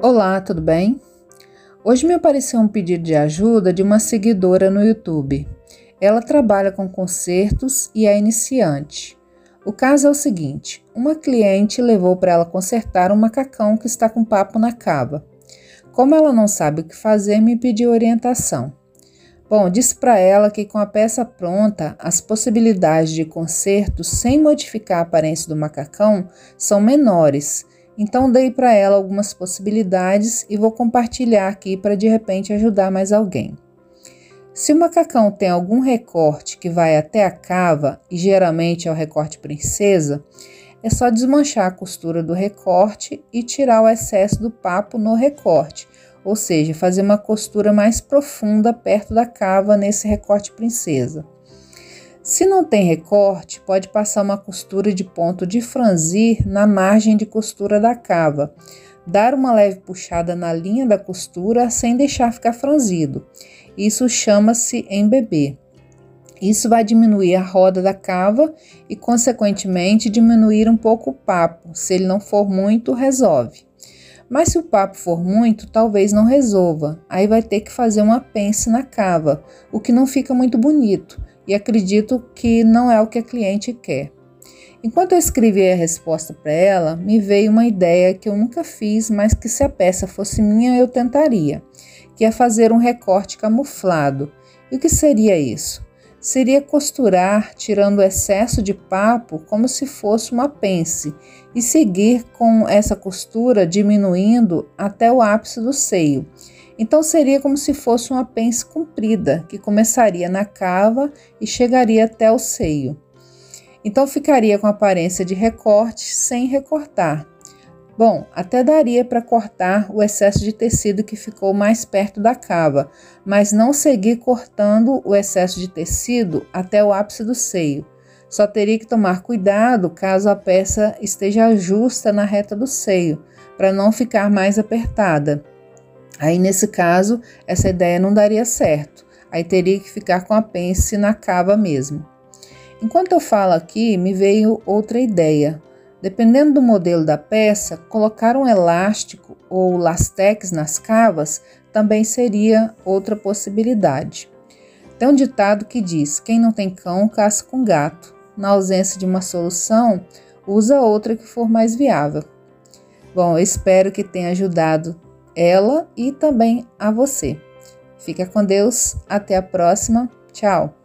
Olá, tudo bem? Hoje me apareceu um pedido de ajuda de uma seguidora no YouTube. Ela trabalha com concertos e é iniciante. O caso é o seguinte: uma cliente levou para ela consertar um macacão que está com papo na cava. Como ela não sabe o que fazer, me pediu orientação. Bom, disse para ela que com a peça pronta, as possibilidades de conserto sem modificar a aparência do macacão são menores então dei para ela algumas possibilidades e vou compartilhar aqui para de repente ajudar mais alguém. Se o macacão tem algum recorte que vai até a cava, e geralmente é o recorte princesa, é só desmanchar a costura do recorte e tirar o excesso do papo no recorte, ou seja, fazer uma costura mais profunda perto da cava nesse recorte princesa. Se não tem recorte, pode passar uma costura de ponto de franzir na margem de costura da cava. Dar uma leve puxada na linha da costura sem deixar ficar franzido. Isso chama-se embeber. Isso vai diminuir a roda da cava e, consequentemente, diminuir um pouco o papo. Se ele não for muito, resolve. Mas se o papo for muito, talvez não resolva. Aí vai ter que fazer uma pence na cava, o que não fica muito bonito e acredito que não é o que a cliente quer. Enquanto eu escrevi a resposta para ela, me veio uma ideia que eu nunca fiz, mas que se a peça fosse minha eu tentaria, que é fazer um recorte camuflado. E o que seria isso? Seria costurar, tirando o excesso de papo, como se fosse uma pence, e seguir com essa costura diminuindo até o ápice do seio então seria como se fosse uma pence comprida, que começaria na cava e chegaria até o seio. Então ficaria com aparência de recorte sem recortar. Bom, até daria para cortar o excesso de tecido que ficou mais perto da cava, mas não seguir cortando o excesso de tecido até o ápice do seio. Só teria que tomar cuidado caso a peça esteja justa na reta do seio, para não ficar mais apertada. Aí, nesse caso, essa ideia não daria certo. Aí teria que ficar com a pence na cava mesmo. Enquanto eu falo aqui, me veio outra ideia. Dependendo do modelo da peça, colocar um elástico ou lastex nas cavas também seria outra possibilidade. Tem um ditado que diz: quem não tem cão, caça com gato. Na ausência de uma solução, usa outra que for mais viável. Bom, eu espero que tenha ajudado ela e também a você. Fica com Deus, até a próxima. Tchau.